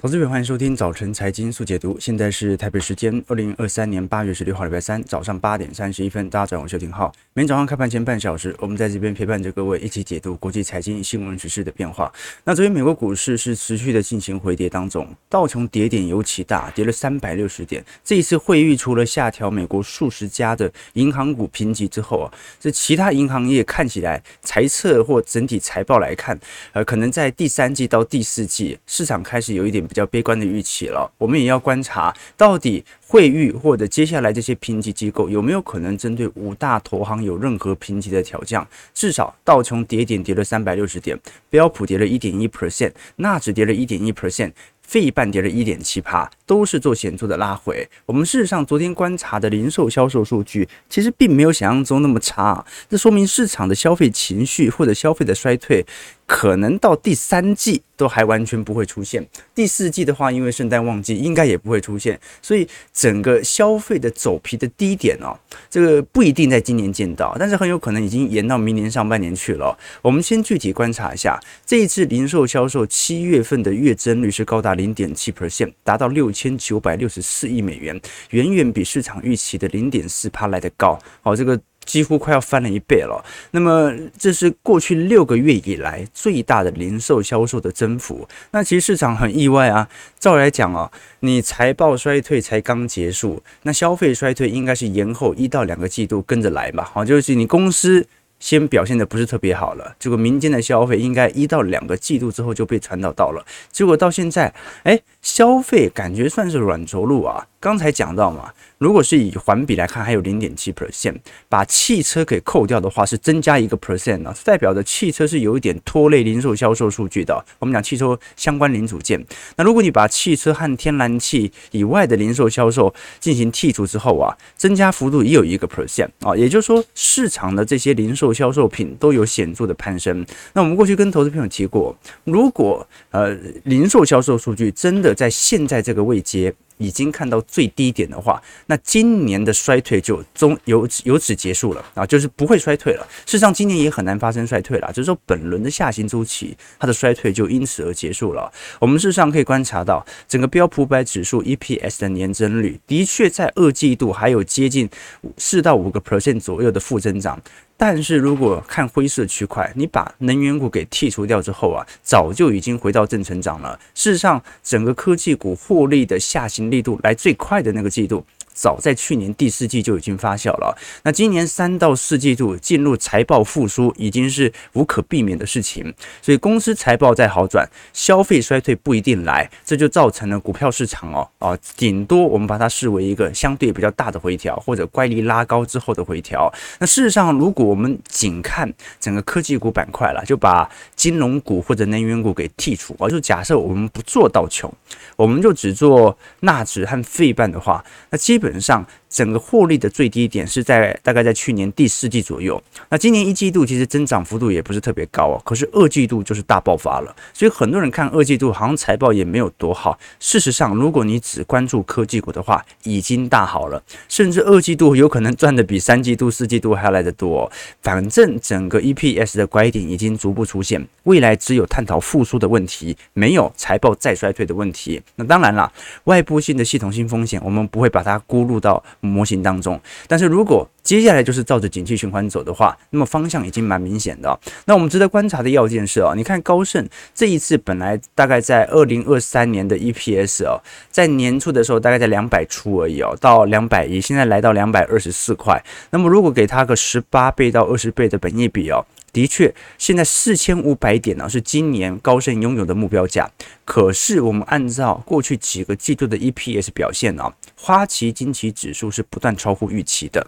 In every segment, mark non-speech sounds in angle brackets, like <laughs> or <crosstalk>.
投资者欢迎收听早晨财经速解读。现在是台北时间二零二三年八月十六号礼拜三早上八点三十一分，大家早上好，我是廷浩。每天早上开盘前半小时，我们在这边陪伴着各位一起解读国际财经新闻时事的变化。那昨天美国股市是持续的进行回跌当中，道琼跌点尤其大，跌了三百六十点。这一次会议除了下调美国数十家的银行股评级之后啊，这其他银行业看起来财测或整体财报来看，呃，可能在第三季到第四季，市场开始有一点。比较悲观的预期了，我们也要观察到底惠誉或者接下来这些评级机构有没有可能针对五大投行有任何评级的调降。至少道琼跌点跌了三百六十点，标普跌了一点一 percent，纳指跌了一点一 percent。费半跌了一点七趴，都是做显著的拉回。我们事实上昨天观察的零售销售数据，其实并没有想象中那么差。这说明市场的消费情绪或者消费的衰退，可能到第三季都还完全不会出现。第四季的话，因为圣诞旺季，应该也不会出现。所以整个消费的走皮的低点哦，这个不一定在今年见到，但是很有可能已经延到明年上半年去了。我们先具体观察一下，这一次零售销售七月份的月增率是高达。零点七 percent，达到六千九百六十四亿美元，远远比市场预期的零点四趴来得高。好，这个几乎快要翻了一倍了。那么，这是过去六个月以来最大的零售销售的增幅。那其实市场很意外啊。照来讲啊，你财报衰退才刚结束，那消费衰退应该是延后一到两个季度跟着来吧。好，就是你公司。先表现的不是特别好了，这个民间的消费应该一到两个季度之后就被传导到了，结果到现在，哎，消费感觉算是软着陆啊。刚才讲到嘛，如果是以环比来看，还有零点七 percent，把汽车给扣掉的话，是增加一个 percent 啊，代表着汽车是有一点拖累零售销售数据的。我们讲汽车相关零组件，那如果你把汽车和天然气以外的零售销售进行剔除之后啊，增加幅度也有一个 percent 啊，也就是说市场的这些零售销售品都有显著的攀升。那我们过去跟投资朋友提过，如果呃零售销售数据真的在现在这个位阶，已经看到最低点的话，那今年的衰退就终由由此结束了啊，就是不会衰退了。事实上，今年也很难发生衰退了，就是说本轮的下行周期，它的衰退就因此而结束了。我们事实上可以观察到，整个标普百指数 EPS 的年增率的确在二季度还有接近四到五个 percent 左右的负增长。但是如果看灰色区块，你把能源股给剔除掉之后啊，早就已经回到正成长了。事实上，整个科技股获利的下行力度来最快的那个季度。早在去年第四季就已经发酵了，那今年三到四季度进入财报复苏已经是无可避免的事情，所以公司财报再好转，消费衰退不一定来，这就造成了股票市场哦啊，顶多我们把它视为一个相对比较大的回调，或者乖离拉高之后的回调。那事实上，如果我们仅看整个科技股板块了，就把金融股或者能源股给剔除啊，就假设我们不做到穷，我们就只做纳指和费半的话，那。基本上，整个获利的最低点是在大概在去年第四季左右。那今年一季度其实增长幅度也不是特别高哦，可是二季度就是大爆发了。所以很多人看二季度好像财报也没有多好。事实上，如果你只关注科技股的话，已经大好了，甚至二季度有可能赚的比三季度、四季度还要来得多。反正整个 EPS 的拐点已经逐步出现，未来只有探讨复苏的问题，没有财报再衰退的问题。那当然了，外部性的系统性风险，我们不会把它估入到模型当中，但是如果接下来就是照着景气循环走的话，那么方向已经蛮明显的。那我们值得观察的要件是哦，你看高盛这一次本来大概在二零二三年的 EPS 哦，在年初的时候大概在两百出而已哦，到两百一，现在来到两百二十四块。那么如果给他个十八倍到二十倍的本益比哦。的确，现在四千五百点呢是今年高盛拥有的目标价。可是我们按照过去几个季度的 EPS 表现呢，花旗金旗指数是不断超乎预期的。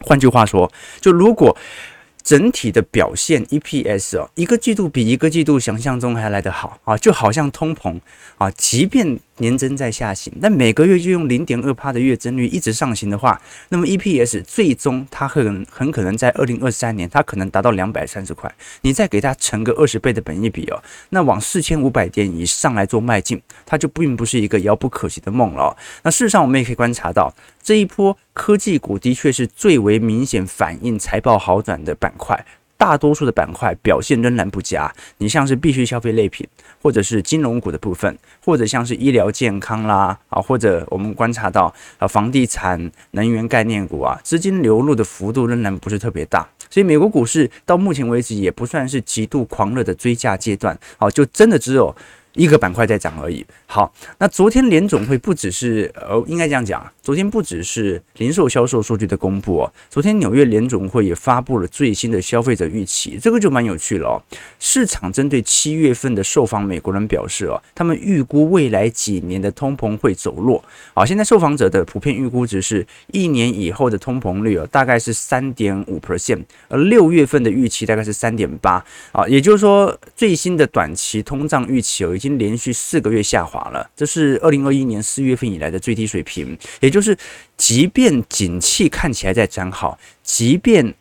换句话说，就如果整体的表现 EPS 哦，一个季度比一个季度想象中还来得好啊，就好像通膨啊，即便。年增在下行，但每个月就用零点二趴的月增率一直上行的话，那么 EPS 最终它很很可能在二零二三年，它可能达到两百三十块。你再给它乘个二十倍的本益比哦，那往四千五百点以上来做迈进，它就并不是一个遥不可及的梦了。那事实上，我们也可以观察到，这一波科技股的确是最为明显反映财报好转的板块。大多数的板块表现仍然不佳。你像是必需消费类品，或者是金融股的部分，或者像是医疗健康啦啊，或者我们观察到啊房地产、能源概念股啊，资金流入的幅度仍然不是特别大。所以美国股市到目前为止也不算是极度狂热的追价阶段，好，就真的只有。一个板块在涨而已。好，那昨天联总会不只是呃，应该这样讲，昨天不只是零售销售数据的公布哦，昨天纽约联总会也发布了最新的消费者预期，这个就蛮有趣了哦。市场针对七月份的受访美国人表示哦，他们预估未来几年的通膨会走弱。好，现在受访者的普遍预估值是一年以后的通膨率哦，大概是三点五 percent，而六月份的预期大概是三点八啊，也就是说最新的短期通胀预期有一。已经连续四个月下滑了，这是二零二一年四月份以来的最低水平。也就是，即便景气看起来在转好，即便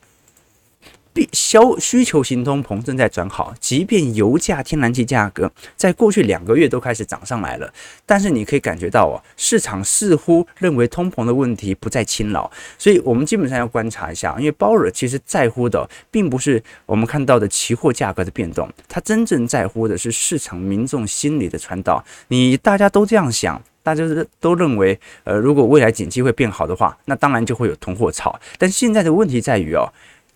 必消需求型通膨正在转好，即便油价、天然气价格在过去两个月都开始涨上来了，但是你可以感觉到哦，市场似乎认为通膨的问题不再侵扰，所以我们基本上要观察一下，因为鲍尔其实在乎的并不是我们看到的期货价格的变动，他真正在乎的是市场民众心理的传导。你大家都这样想，大家都认为，呃，如果未来景气会变好的话，那当然就会有囤货潮。但现在的问题在于哦。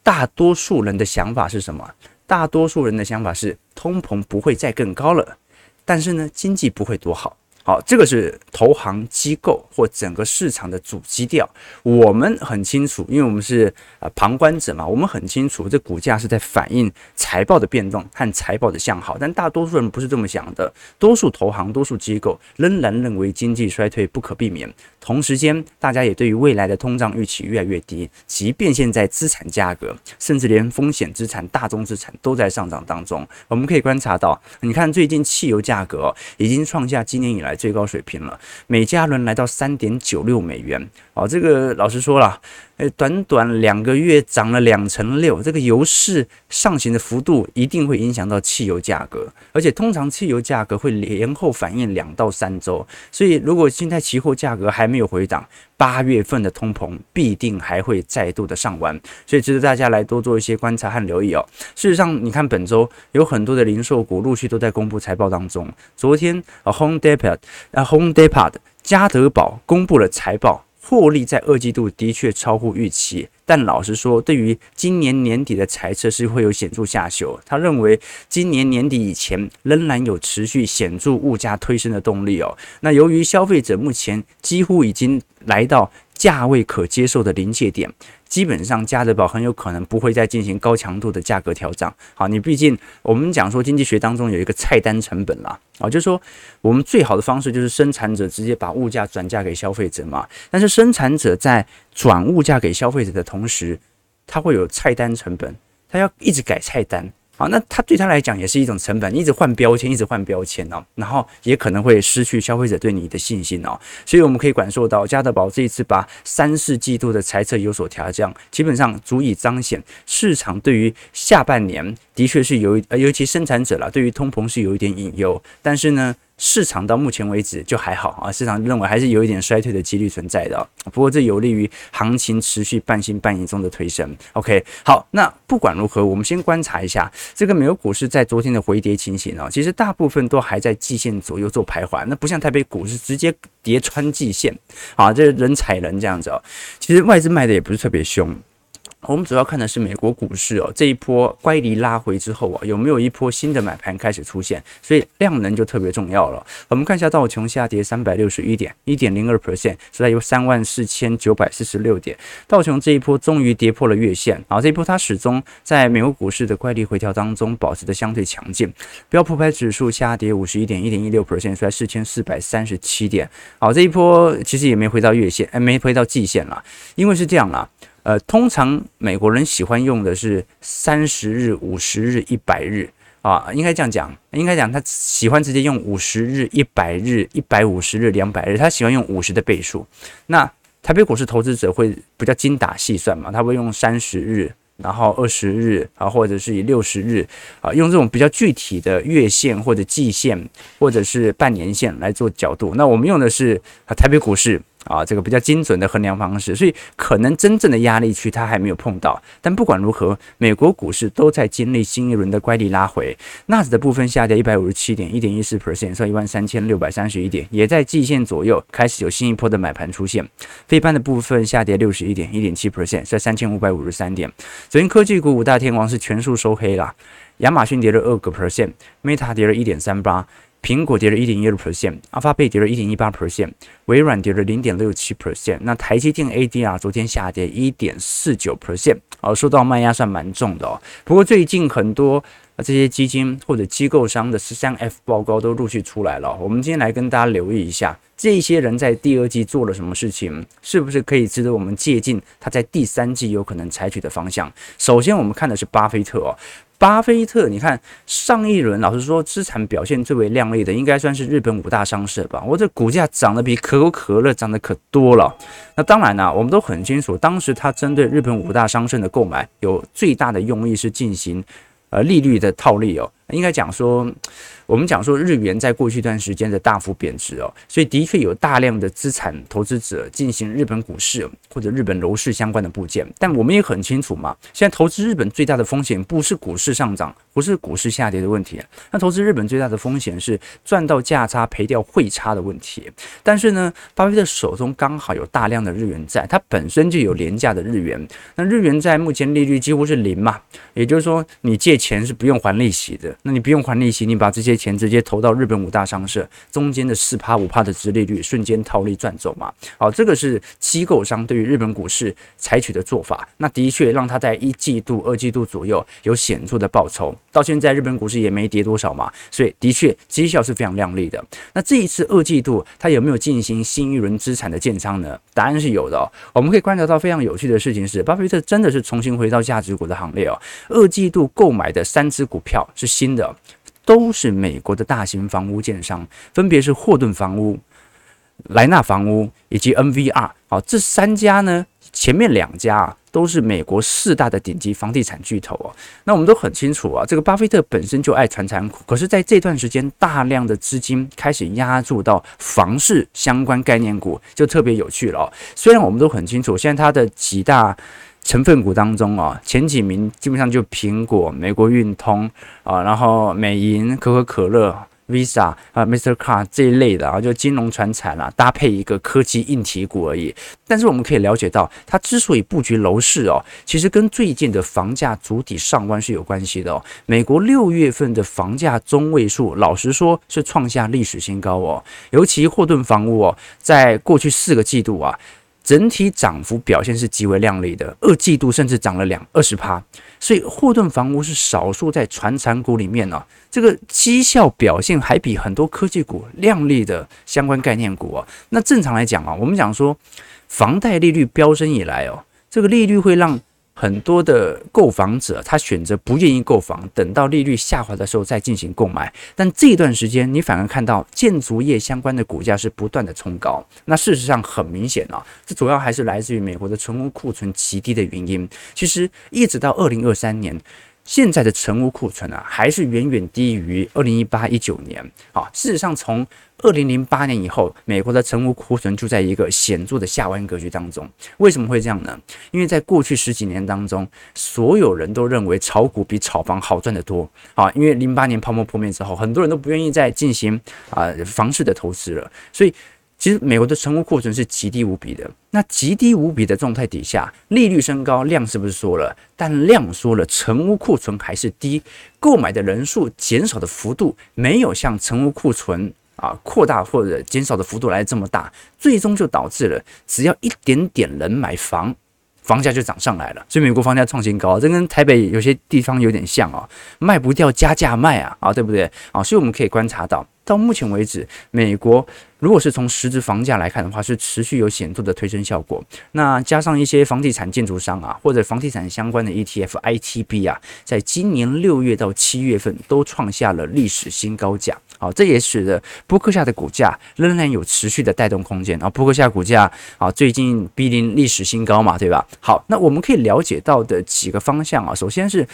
大多数人的想法是什么？大多数人的想法是通膨不会再更高了，但是呢，经济不会多好。好，这个是投行机构或整个市场的主基调。我们很清楚，因为我们是呃旁观者嘛，我们很清楚这股价是在反映财报的变动和财报的向好。但大多数人不是这么想的，多数投行、多数机构仍然认为经济衰退不可避免。同时间，大家也对于未来的通胀预期越来越低，即便现在资产价格，甚至连风险资产、大宗资产都在上涨当中。我们可以观察到，你看最近汽油价格已经创下今年以来最高水平了，每加仑来到三点九六美元。哦，这个老实说了。诶，短短两个月涨了两成六，这个油市上行的幅度一定会影响到汽油价格，而且通常汽油价格会连后反应两到三周，所以如果现在期货价格还没有回档，八月份的通膨必定还会再度的上完，所以值得大家来多做一些观察和留意哦。事实上，你看本周有很多的零售股陆续都在公布财报当中，昨天啊，Home Depot 啊，Home Depot 家德宝公布了财报。获利在二季度的确超乎预期，但老实说，对于今年年底的财测是会有显著下修。他认为今年年底以前仍然有持续显著物价推升的动力哦。那由于消费者目前几乎已经来到价位可接受的临界点。基本上，家得宝很有可能不会再进行高强度的价格调整。好，你毕竟我们讲说经济学当中有一个菜单成本啦，啊，就是说我们最好的方式就是生产者直接把物价转嫁给消费者嘛。但是生产者在转物价给消费者的同时，他会有菜单成本，他要一直改菜单。好，那他对他来讲也是一种成本，一直换标签，一直换标签哦，然后也可能会失去消费者对你的信心哦。所以我们可以感受到，家得宝这一次把三四季度的财测有所调降，基本上足以彰显市场对于下半年的确是有，呃，尤其生产者啦，对于通膨是有一点隐忧，但是呢。市场到目前为止就还好啊，市场认为还是有一点衰退的几率存在的，不过这有利于行情持续半信半疑中的推升。OK，好，那不管如何，我们先观察一下这个美国股市在昨天的回跌情形哦，其实大部分都还在季线左右做徘徊，那不像台北股市直接跌穿季线啊，这人踩人这样子哦，其实外资卖的也不是特别凶。我们主要看的是美国股市哦，这一波乖离拉回之后啊，有没有一波新的买盘开始出现？所以量能就特别重要了。我们看一下道琼下跌三百六十一点，一点零二 percent，是在有三万四千九百四十六点。道琼这一波终于跌破了月线，啊，这一波它始终在美国股市的乖离回调当中保持的相对强劲。标普百指数下跌五十一点，一点一六 percent，是在四千四百三十七点。好，这一波其实也没回到月线，哎，没回到季线了，因为是这样啦。呃，通常美国人喜欢用的是三十日、五十日、一百日啊，应该这样讲，应该讲他喜欢直接用五十日、一百日、一百五十日、两百日，他喜欢用五十的倍数。那台北股市投资者会比较精打细算嘛，他会用三十日，然后二十日啊，或者是以六十日啊，用这种比较具体的月线或者季线或者是半年线来做角度。那我们用的是台北股市。啊，这个比较精准的衡量方式，所以可能真正的压力区它还没有碰到。但不管如何，美国股市都在经历新一轮的乖离拉回，纳指的部分下跌一百五十七点，一点一四 percent，收一万三千六百三十一点，也在季线左右开始有新一波的买盘出现。费半的部分下跌六十一点，一点七 percent，在三千五百五十三点。昨天科技股五大天王是全数收黑了，亚马逊跌了二个 percent，Meta 跌了一点三八。苹果跌了一点一六 percent，阿发贝跌了一点一八 percent，微软跌了零点六七 percent。那台积电 ADR 昨天下跌一点四九 percent，哦，受到卖压算蛮重的哦。不过最近很多这些基金或者机构商的十三 F 报告都陆续出来了，我们今天来跟大家留意一下，这些人在第二季做了什么事情，是不是可以值得我们借鉴他在第三季有可能采取的方向？首先，我们看的是巴菲特哦。巴菲特，你看上一轮，老实说，资产表现最为亮丽的，应该算是日本五大商社吧。我这股价涨得比可口可乐涨得可多了。那当然呢，我们都很清楚，当时他针对日本五大商社的购买，有最大的用意是进行呃利率的套利哦。应该讲说，我们讲说日元在过去一段时间的大幅贬值哦，所以的确有大量的资产投资者进行日本股市或者日本楼市相关的部件。但我们也很清楚嘛，现在投资日本最大的风险不是股市上涨，不是股市下跌的问题，那投资日本最大的风险是赚到价差赔掉汇差的问题。但是呢，巴菲特手中刚好有大量的日元债，它本身就有廉价的日元，那日元债目前利率几乎是零嘛，也就是说你借钱是不用还利息的。那你不用还利息，你把这些钱直接投到日本五大商社，中间的四趴五趴的殖利率瞬间套利赚走嘛？好，这个是机构商对于日本股市采取的做法。那的确让他在一季度、二季度左右有显著的报酬。到现在日本股市也没跌多少嘛，所以的确绩效是非常亮丽的。那这一次二季度他有没有进行新一轮资产的建仓呢？答案是有的哦。我们可以观察到非常有趣的事情是，巴菲特真的是重新回到价值股的行列哦。二季度购买的三只股票是新的，都是美国的大型房屋建商，分别是霍顿房屋、莱纳房屋以及 NVR。好，这三家呢，前面两家啊，都是美国四大的顶级房地产巨头哦。那我们都很清楚啊，这个巴菲特本身就爱传产股，可是在这段时间，大量的资金开始压注到房市相关概念股，就特别有趣了。虽然我们都很清楚，现在它的几大。成分股当中啊，前几名基本上就苹果、美国运通啊，然后美银、可口可乐、Visa 啊、，Mr. Car 这一类的啊，就金融传产啊，搭配一个科技硬体股而已。但是我们可以了解到，它之所以布局楼市哦，其实跟最近的房价主体上弯是有关系的哦。美国六月份的房价中位数，老实说是创下历史新高哦。尤其霍顿房屋哦，在过去四个季度啊。整体涨幅表现是极为亮丽的，二季度甚至涨了两二十趴，所以霍顿房屋是少数在传产股里面呢、这个绩效表现还比很多科技股亮丽的相关概念股啊。那正常来讲啊，我们讲说房贷利率飙升以来哦，这个利率会让。很多的购房者，他选择不愿意购房，等到利率下滑的时候再进行购买。但这一段时间，你反而看到建筑业相关的股价是不断的冲高。那事实上很明显啊，这主要还是来自于美国的存屋库存极低的原因。其实一直到二零二三年。现在的成屋库存啊，还是远远低于二零一八一九年。啊，事实上，从二零零八年以后，美国的成屋库存就在一个显著的下弯格局当中。为什么会这样呢？因为在过去十几年当中，所有人都认为炒股比炒房好赚得多。啊，因为零八年泡沫破灭之后，很多人都不愿意再进行啊房市的投资了，所以。其实美国的成屋库存是极低无比的，那极低无比的状态底下，利率升高，量是不是缩了？但量缩了，成屋库存还是低，购买的人数减少的幅度没有像成屋库存啊扩大或者减少的幅度来这么大，最终就导致了只要一点点人买房，房价就涨上来了。所以美国房价创新高，这跟台北有些地方有点像啊，卖不掉加价卖啊，啊对不对啊？所以我们可以观察到。到目前为止，美国如果是从实质房价来看的话，是持续有显著的推升效果。那加上一些房地产建筑商啊，或者房地产相关的 ETF、ITB 啊，在今年六月到七月份都创下了历史新高价。好，这也使得波克夏的股价仍然有持续的带动空间啊。波克夏股价啊，最近逼近历史新高嘛，对吧？好，那我们可以了解到的几个方向啊，首先是。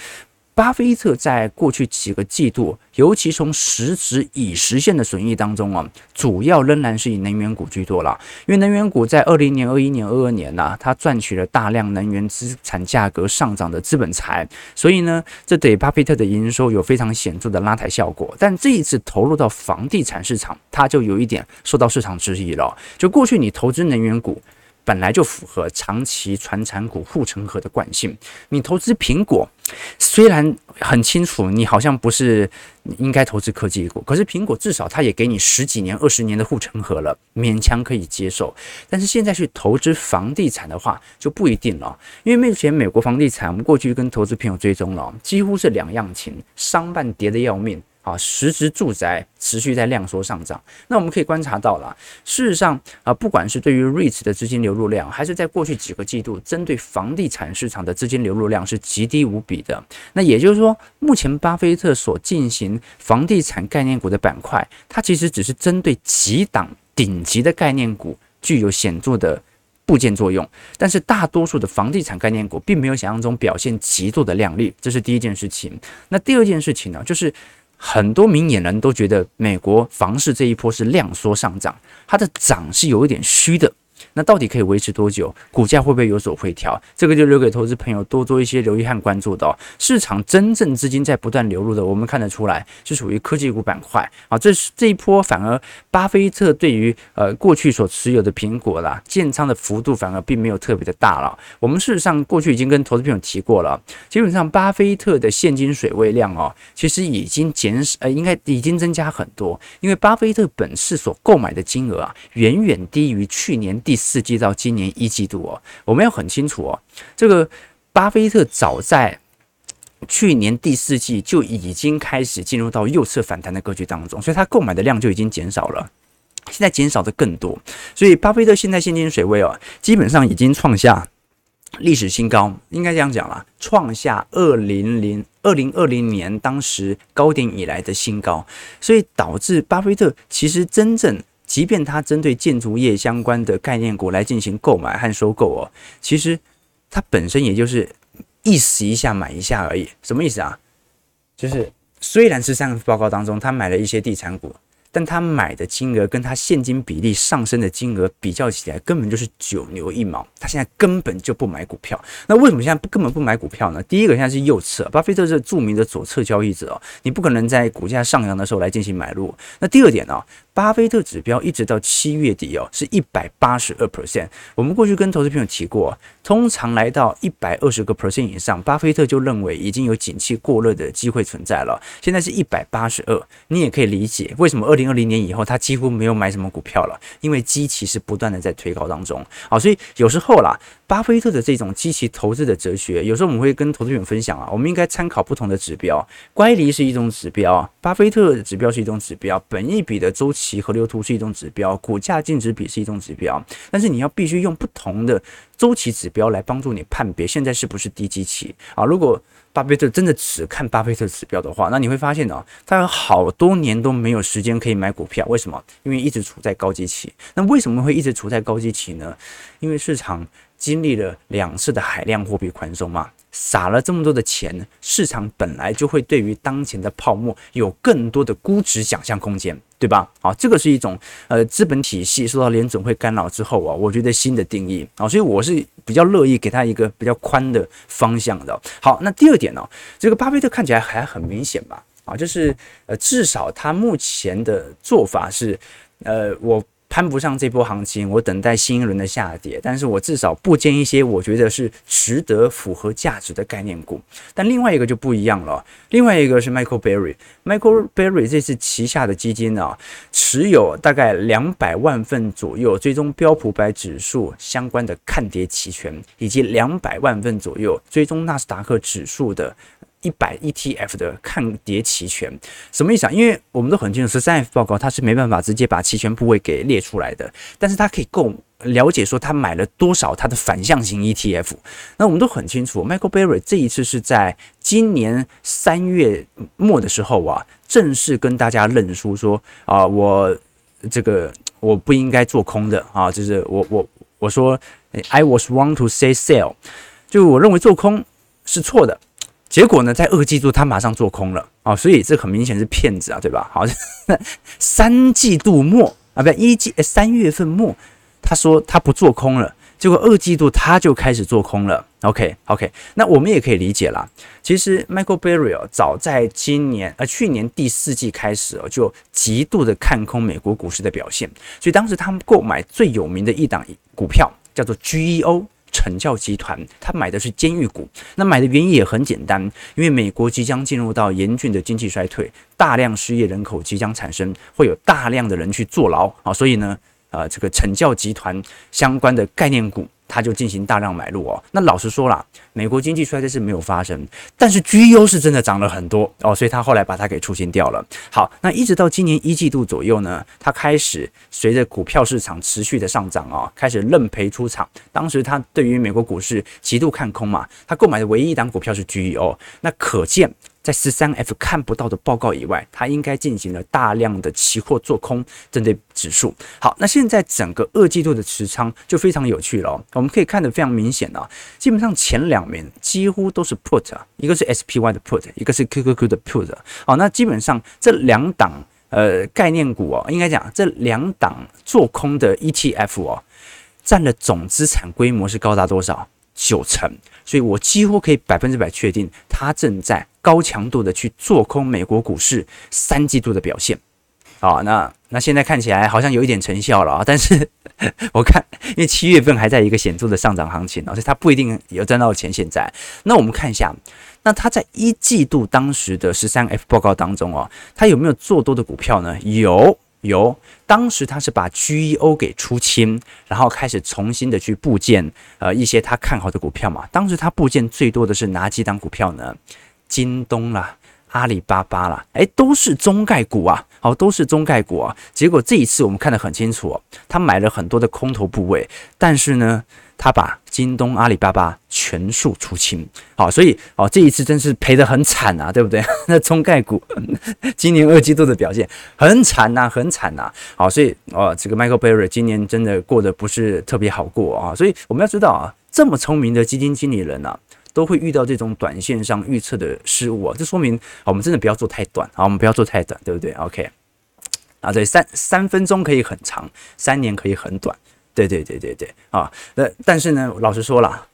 巴菲特在过去几个季度，尤其从实质已实现的损益当中啊，主要仍然是以能源股居多了。因为能源股在二零年、二一年、二二年呢，它赚取了大量能源资产价格上涨的资本财，所以呢，这对巴菲特的营收有非常显著的拉抬效果。但这一次投入到房地产市场，它就有一点受到市场质疑了。就过去你投资能源股。本来就符合长期传产股护城河的惯性。你投资苹果，虽然很清楚你好像不是应该投资科技股，可是苹果至少它也给你十几年、二十年的护城河了，勉强可以接受。但是现在去投资房地产的话就不一定了，因为目前美国房地产，我们过去跟投资朋友追踪了，几乎是两样情，商办跌得要命。啊，实质住宅持续在量缩上涨。那我们可以观察到了，事实上啊，不管是对于 REITs 的资金流入量，还是在过去几个季度针对房地产市场的资金流入量是极低无比的。那也就是说，目前巴菲特所进行房地产概念股的板块，它其实只是针对几档顶级的概念股具有显著的部件作用，但是大多数的房地产概念股并没有想象中表现极度的亮丽。这是第一件事情。那第二件事情呢，就是。很多明眼人都觉得美国房市这一波是量缩上涨，它的涨是有一点虚的。那到底可以维持多久？股价会不会有所回调？这个就留给投资朋友多做一些留意和关注的哦。市场真正资金在不断流入的，我们看得出来是属于科技股板块啊。这是这一波反而巴菲特对于呃过去所持有的苹果啦建仓的幅度反而并没有特别的大了。我们事实上过去已经跟投资朋友提过了，基本上巴菲特的现金水位量哦，其实已经减少呃应该已经增加很多，因为巴菲特本次所购买的金额啊远远低于去年第第。四季到今年一季度哦，我们要很清楚哦，这个巴菲特早在去年第四季就已经开始进入到右侧反弹的格局当中，所以他购买的量就已经减少了，现在减少的更多，所以巴菲特现在现金水位哦，基本上已经创下历史新高，应该这样讲啦，创下二零零二零二零年当时高点以来的新高，所以导致巴菲特其实真正。即便他针对建筑业相关的概念股来进行购买和收购哦，其实他本身也就是意思一下买一下而已。什么意思啊？就是虽然是三个报告当中他买了一些地产股。但他买的金额跟他现金比例上升的金额比较起来，根本就是九牛一毛。他现在根本就不买股票。那为什么现在不根本不买股票呢？第一个现在是右侧，巴菲特是著名的左侧交易者哦，你不可能在股价上扬的时候来进行买入。那第二点呢？巴菲特指标一直到七月底哦，是一百八十二 percent。我们过去跟投资朋友提过，通常来到一百二十个 percent 以上，巴菲特就认为已经有景气过热的机会存在了。现在是一百八十二，你也可以理解为什么二零二零年以后他几乎没有买什么股票了，因为基期是不断的在推高当中。好，所以有时候啦。巴菲特的这种基期投资的哲学，有时候我们会跟投资朋友分享啊，我们应该参考不同的指标，乖离是一种指标，巴菲特的指标是一种指标，本益比的周期期河流图是一种指标，股价净值比是一种指标，但是你要必须用不同的周期指标来帮助你判别现在是不是低基期啊，如果。巴菲特真的只看巴菲特指标的话，那你会发现呢，他有好多年都没有时间可以买股票。为什么？因为一直处在高基期。那为什么会一直处在高基期呢？因为市场经历了两次的海量货币宽松嘛。撒了这么多的钱，市场本来就会对于当前的泡沫有更多的估值想象空间，对吧？好，这个是一种呃资本体系受到联准会干扰之后啊，我觉得新的定义啊，所以我是比较乐意给他一个比较宽的方向的。好，那第二点呢，这个巴菲特看起来还很明显吧？啊，就是呃至少他目前的做法是，呃我。攀不上这波行情，我等待新一轮的下跌。但是我至少不建一些我觉得是值得、符合价值的概念股。但另外一个就不一样了，另外一个是 Michael Berry，Michael Berry 这次旗下的基金啊，持有大概两百万份左右追踪标普百指数相关的看跌期权，以及两百万份左右追踪纳斯达克指数的。一百 ETF 的看跌期权什么意思啊？因为我们都很清楚，十三 F 报告它是没办法直接把期权部位给列出来的，但是它可以够了解说他买了多少它的反向型 ETF。那我们都很清楚，Michael Berry 这一次是在今年三月末的时候啊，正式跟大家认输说啊，我这个我不应该做空的啊，就是我我我说 I was wrong to say sell，就我认为做空是错的。结果呢，在二季度他马上做空了啊，所以这很明显是骗子啊，对吧？好，<laughs> 三季度末啊，不，一季三月份末，他说他不做空了。结果二季度他就开始做空了，OK OK，那我们也可以理解啦。其实 Michael Burry 早在今年呃去年第四季开始哦，就极度的看空美国股市的表现，所以当时他们购买最有名的一档股票叫做 GEO 惩教集团，他买的是监狱股。那买的原因也很简单，因为美国即将进入到严峻的经济衰退，大量失业人口即将产生，会有大量的人去坐牢啊，所以呢。呃，这个惩教集团相关的概念股，它就进行大量买入哦。那老实说啦，美国经济衰退是没有发生，但是 GEO 是真的涨了很多哦，所以他后来把它给出清掉了。好，那一直到今年一季度左右呢，他开始随着股票市场持续的上涨啊，开始认赔出场。当时他对于美国股市极度看空嘛，他购买的唯一一档股票是 GEO，那可见。在十三 F 看不到的报告以外，它应该进行了大量的期货做空，针对指数。好，那现在整个二季度的持仓就非常有趣了。我们可以看得非常明显啊，基本上前两名几乎都是 put，一个是 SPY 的 put，一个是 QQQ 的 put。好，那基本上这两档呃概念股哦，应该讲这两档做空的 ETF 哦，占了总资产规模是高达多少？九成。所以我几乎可以百分之百确定，它正在高强度的去做空美国股市三季度的表现。啊，那那现在看起来好像有一点成效了啊，<laughs> 但是我看，因为七月份还在一个显著的上涨行情，所以它不一定有赚到钱。现在，那我们看一下，那它在一季度当时的十三 F 报告当中哦，它有没有做多的股票呢？有。有，当时他是把 GEO 给出清，然后开始重新的去布建，呃，一些他看好的股票嘛。当时他布建最多的是哪几档股票呢？京东啦，阿里巴巴啦，诶，都是中概股啊，好，都是中概股啊。结果这一次我们看得很清楚，他买了很多的空头部位，但是呢。他把京东、阿里巴巴全数出清，好，所以哦，这一次真是赔得很惨啊，对不对？<laughs> 那中概股 <laughs> 今年二季度的表现很惨呐，很惨呐，好，所以哦，这个 Michael Berry 今年真的过得不是特别好过啊，所以我们要知道啊，这么聪明的基金经理人啊，都会遇到这种短线上预测的失误啊，这说明我们真的不要做太短啊，我们不要做太短，对不对？OK，啊，对，三三分钟可以很长，三年可以很短。对对对对对啊！那但是呢，老实说了，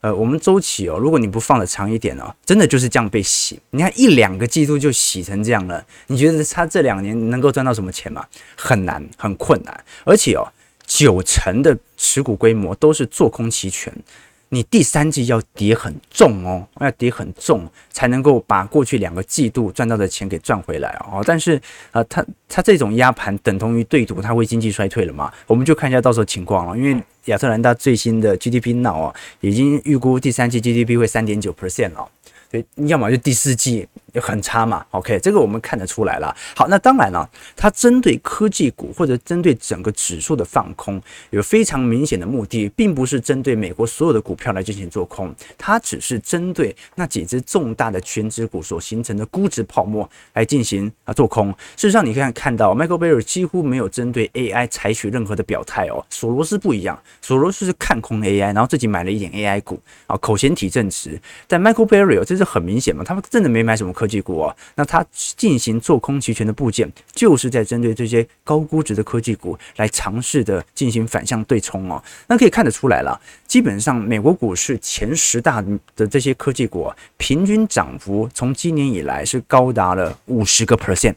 呃，我们周期哦，如果你不放得长一点哦，真的就是这样被洗。你看一两个季度就洗成这样了，你觉得他这两年能够赚到什么钱吗？很难，很困难。而且哦，九成的持股规模都是做空期权。你第三季要跌很重哦，要跌很重才能够把过去两个季度赚到的钱给赚回来哦。但是啊，它它这种压盘等同于对赌它会经济衰退了嘛？我们就看一下到时候情况了。因为亚特兰大最新的 GDP Now 啊，已经预估第三季 GDP 会三点九 percent 了。对，要么就第四季很差嘛，OK，这个我们看得出来了。好，那当然了，它针对科技股或者针对整个指数的放空，有非常明显的目的，并不是针对美国所有的股票来进行做空，它只是针对那几只重大的权值股所形成的估值泡沫来进行啊做空。事实上，你可以看到，Michael Burry 几乎没有针对 AI 采取任何的表态哦。索罗斯不一样，索罗斯是看空 AI，然后自己买了一点 AI 股啊，口嫌体正直。但 Michael Burry 这是很明显嘛，他们真的没买什么科科技股啊。那它进行做空期权的部件，就是在针对这些高估值的科技股来尝试的进行反向对冲哦。那可以看得出来了，基本上美国股市前十大的这些科技股，平均涨幅从今年以来是高达了五十个 percent。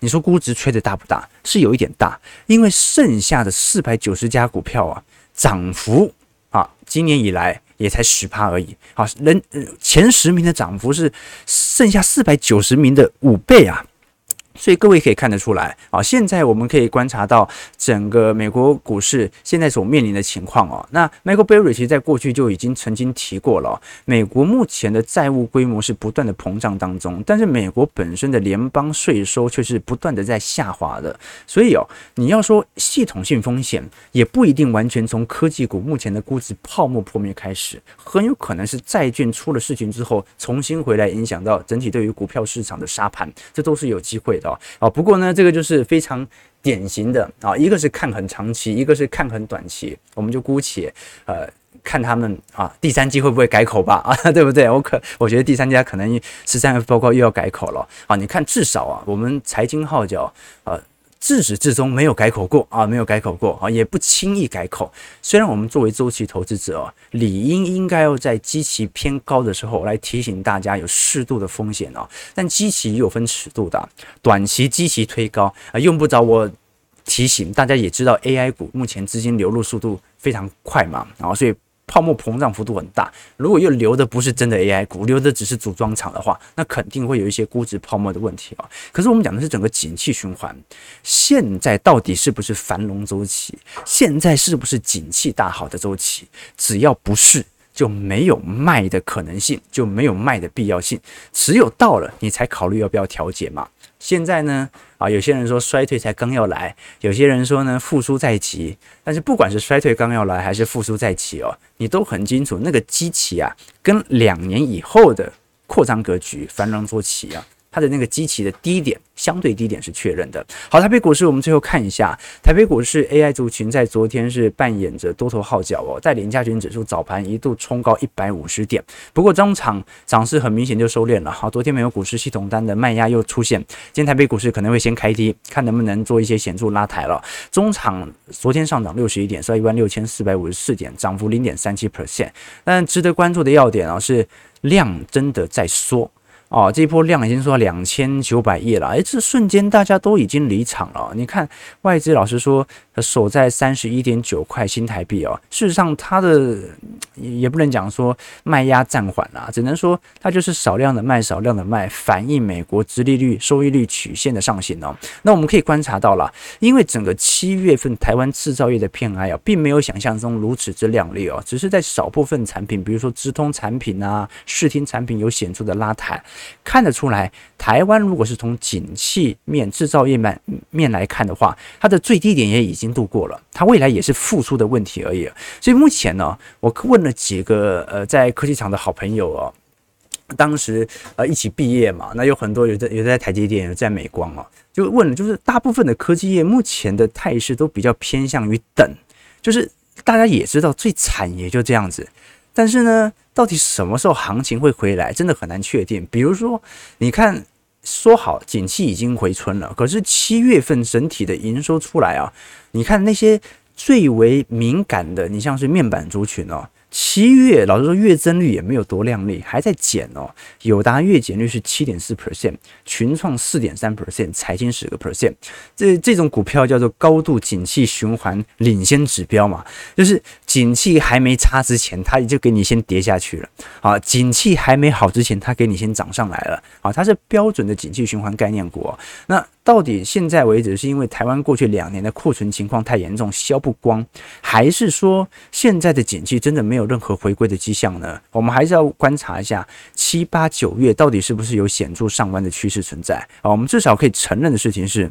你说估值吹得大不大？是有一点大，因为剩下的四百九十家股票啊，涨幅啊，今年以来。也才十趴而已，好，人前十名的涨幅是剩下四百九十名的五倍啊。所以各位可以看得出来啊，现在我们可以观察到整个美国股市现在所面临的情况哦。那 Michael Burry 其实在过去就已经曾经提过了，美国目前的债务规模是不断的膨胀当中，但是美国本身的联邦税收却是不断的在下滑的。所以哦，你要说系统性风险，也不一定完全从科技股目前的估值泡沫破灭开始，很有可能是债券出了事情之后重新回来影响到整体对于股票市场的杀盘，这都是有机会的。啊，不过呢，这个就是非常典型的啊，一个是看很长期，一个是看很短期，我们就姑且呃看他们啊，第三季会不会改口吧？啊，<laughs> 对不对？我可我觉得第三家可能十三 F 报告又要改口了啊！你看，至少啊，我们财经号角啊，自始至终没有改口过啊，没有改口过啊，也不轻易改口。虽然我们作为周期投资者啊，理应应该要在基期偏高的时候来提醒大家有适度的风险啊，但基期也有分尺度的，短期基期推高啊，用不着我提醒，大家也知道 AI 股目前资金流入速度非常快嘛，然后所以。泡沫膨胀幅度很大，如果又留的不是真的 AI 股，留的只是组装厂的话，那肯定会有一些估值泡沫的问题啊。可是我们讲的是整个景气循环，现在到底是不是繁荣周期？现在是不是景气大好的周期？只要不是，就没有卖的可能性，就没有卖的必要性。只有到了，你才考虑要不要调节嘛。现在呢，啊，有些人说衰退才刚要来，有些人说呢复苏在即。但是不管是衰退刚要来，还是复苏在即哦，你都很清楚那个机器啊，跟两年以后的扩张格局、繁荣周期啊。它的那个基期的低点，相对低点是确认的。好，台北股市我们最后看一下，台北股市 AI 族群在昨天是扮演着多头号角哦，带领加权指数早盘一度冲高一百五十点，不过中场涨势很明显就收敛了。好，昨天没有股市系统单的卖压又出现，今天台北股市可能会先开低，看能不能做一些显著拉抬了。中场昨天上涨六十一点，收一万六千四百五十四点，涨幅零点三七 percent。但值得关注的要点啊是量真的在缩。哦，这一波量已经说两千九百亿了，哎，这瞬间大家都已经离场了。你看外资老实说，守在三十一点九块新台币哦。事实上，它的也不能讲说卖压暂缓了，只能说它就是少量的卖，少量的卖，反映美国殖利率收益率曲线的上行哦。那我们可以观察到了，因为整个七月份台湾制造业的 PMI 啊，并没有想象中如此之亮丽哦，只是在少部分产品，比如说直通产品啊、视听产品有显著的拉抬。看得出来，台湾如果是从景气面、制造业面面来看的话，它的最低点也已经度过了，它未来也是复苏的问题而已。所以目前呢，我问了几个呃在科技厂的好朋友哦，当时呃一起毕业嘛，那有很多有在有在台积电，有在美光哦，就问了，就是大部分的科技业目前的态势都比较偏向于等，就是大家也知道最惨也就这样子。但是呢，到底什么时候行情会回来，真的很难确定。比如说，你看，说好景气已经回春了，可是七月份整体的营收出来啊，你看那些最为敏感的，你像是面板族群哦。七月老实说，月增率也没有多亮丽，还在减哦。友达月减率是七点四 percent，群创四点三 percent，财经十个 percent。这这种股票叫做高度景气循环领先指标嘛，就是景气还没差之前，它就给你先跌下去了啊；景气还没好之前，它给你先涨上来了啊。它是标准的景气循环概念股。那到底现在为止，是因为台湾过去两年的库存情况太严重，销不光，还是说现在的景气真的没有？任何回归的迹象呢？我们还是要观察一下七八九月到底是不是有显著上弯的趋势存在啊？我们至少可以承认的事情是，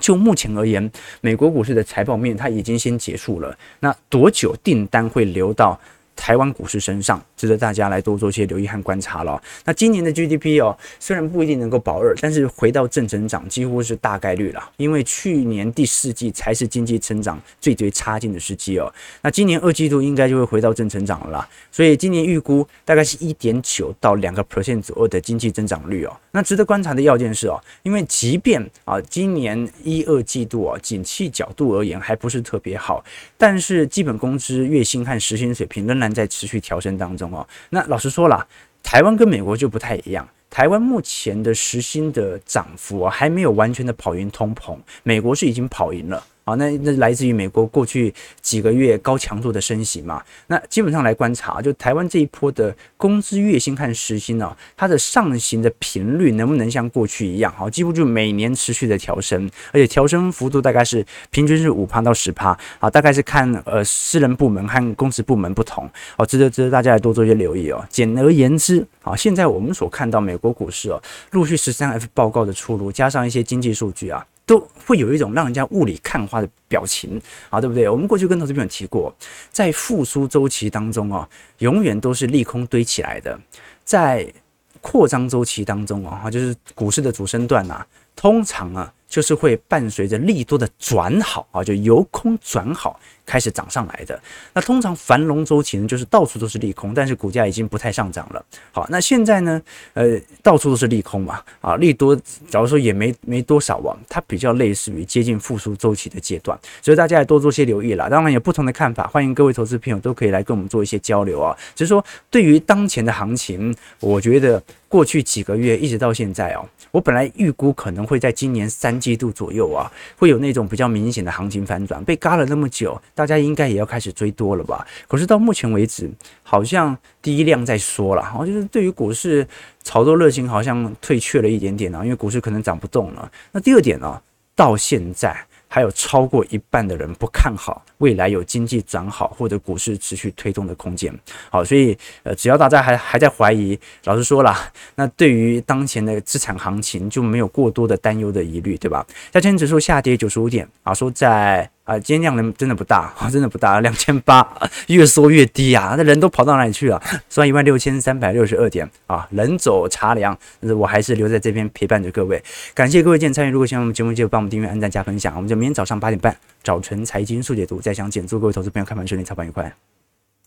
就目前而言，美国股市的财报面它已经先结束了。那多久订单会流到台湾股市身上？值得大家来多做些留意和观察了。那今年的 GDP 哦，虽然不一定能够保二，但是回到正成长几乎是大概率了。因为去年第四季才是经济成长最最差劲的时机哦。那今年二季度应该就会回到正成长了啦。所以今年预估大概是一点九到两个 percent 左右的经济增长率哦。那值得观察的要件是哦，因为即便啊今年一二季度啊景气角度而言还不是特别好，但是基本工资、月薪和时薪水平仍然在持续调升当中。哦，那老实说了，台湾跟美国就不太一样。台湾目前的时薪的涨幅，还没有完全的跑赢通膨，美国是已经跑赢了。好，那那来自于美国过去几个月高强度的升息嘛？那基本上来观察，就台湾这一波的工资月薪和时薪呢，它的上行的频率能不能像过去一样？好，几乎就每年持续的调升，而且调升幅度大概是平均是五趴到十趴啊，大概是看呃私人部门和公职部门不同哦，值得值得大家来多做一些留意哦。简而言之，啊，现在我们所看到美国股市哦，陆续十三 F 报告的出炉，加上一些经济数据啊。都会有一种让人家雾里看花的表情啊，对不对？我们过去跟投资朋友提过，在复苏周期当中啊，永远都是利空堆起来的；在扩张周期当中啊，就是股市的主升段呐，通常啊，就是会伴随着利多的转好啊，就由空转好。开始涨上来的。那通常繁荣周期呢，就是到处都是利空，但是股价已经不太上涨了。好，那现在呢，呃，到处都是利空嘛，啊，利多，假如说也没没多少啊，它比较类似于接近复苏周期的阶段，所以大家也多做些留意啦。当然有不同的看法，欢迎各位投资朋友都可以来跟我们做一些交流啊。只是说，对于当前的行情，我觉得过去几个月一直到现在哦，我本来预估可能会在今年三季度左右啊，会有那种比较明显的行情反转。被嘎了那么久，大家应该也要开始追多了吧？可是到目前为止，好像第一量在说了，好像就是对于股市炒作热情好像退却了一点点啊，因为股市可能涨不动了。那第二点呢，到现在。还有超过一半的人不看好未来有经济转好或者股市持续推动的空间。好，所以呃，只要大家还还在怀疑，老实说啦，那对于当前的资产行情就没有过多的担忧的疑虑，对吧？加权指数下跌九十五点啊，说在。啊，今天量能真的不大，<laughs> 真的不大，两千八，越缩越低啊！那人都跑到哪里去了？算一万六千三百六十二点啊，人走茶凉，但是我还是留在这边陪伴着各位。感谢各位今天参与，如果喜欢我们节目，记得帮我们订阅、按赞、加分享。我们就明天早上八点半，早晨财经速解读再相见。祝各位投资朋友开盘顺利，操盘愉快。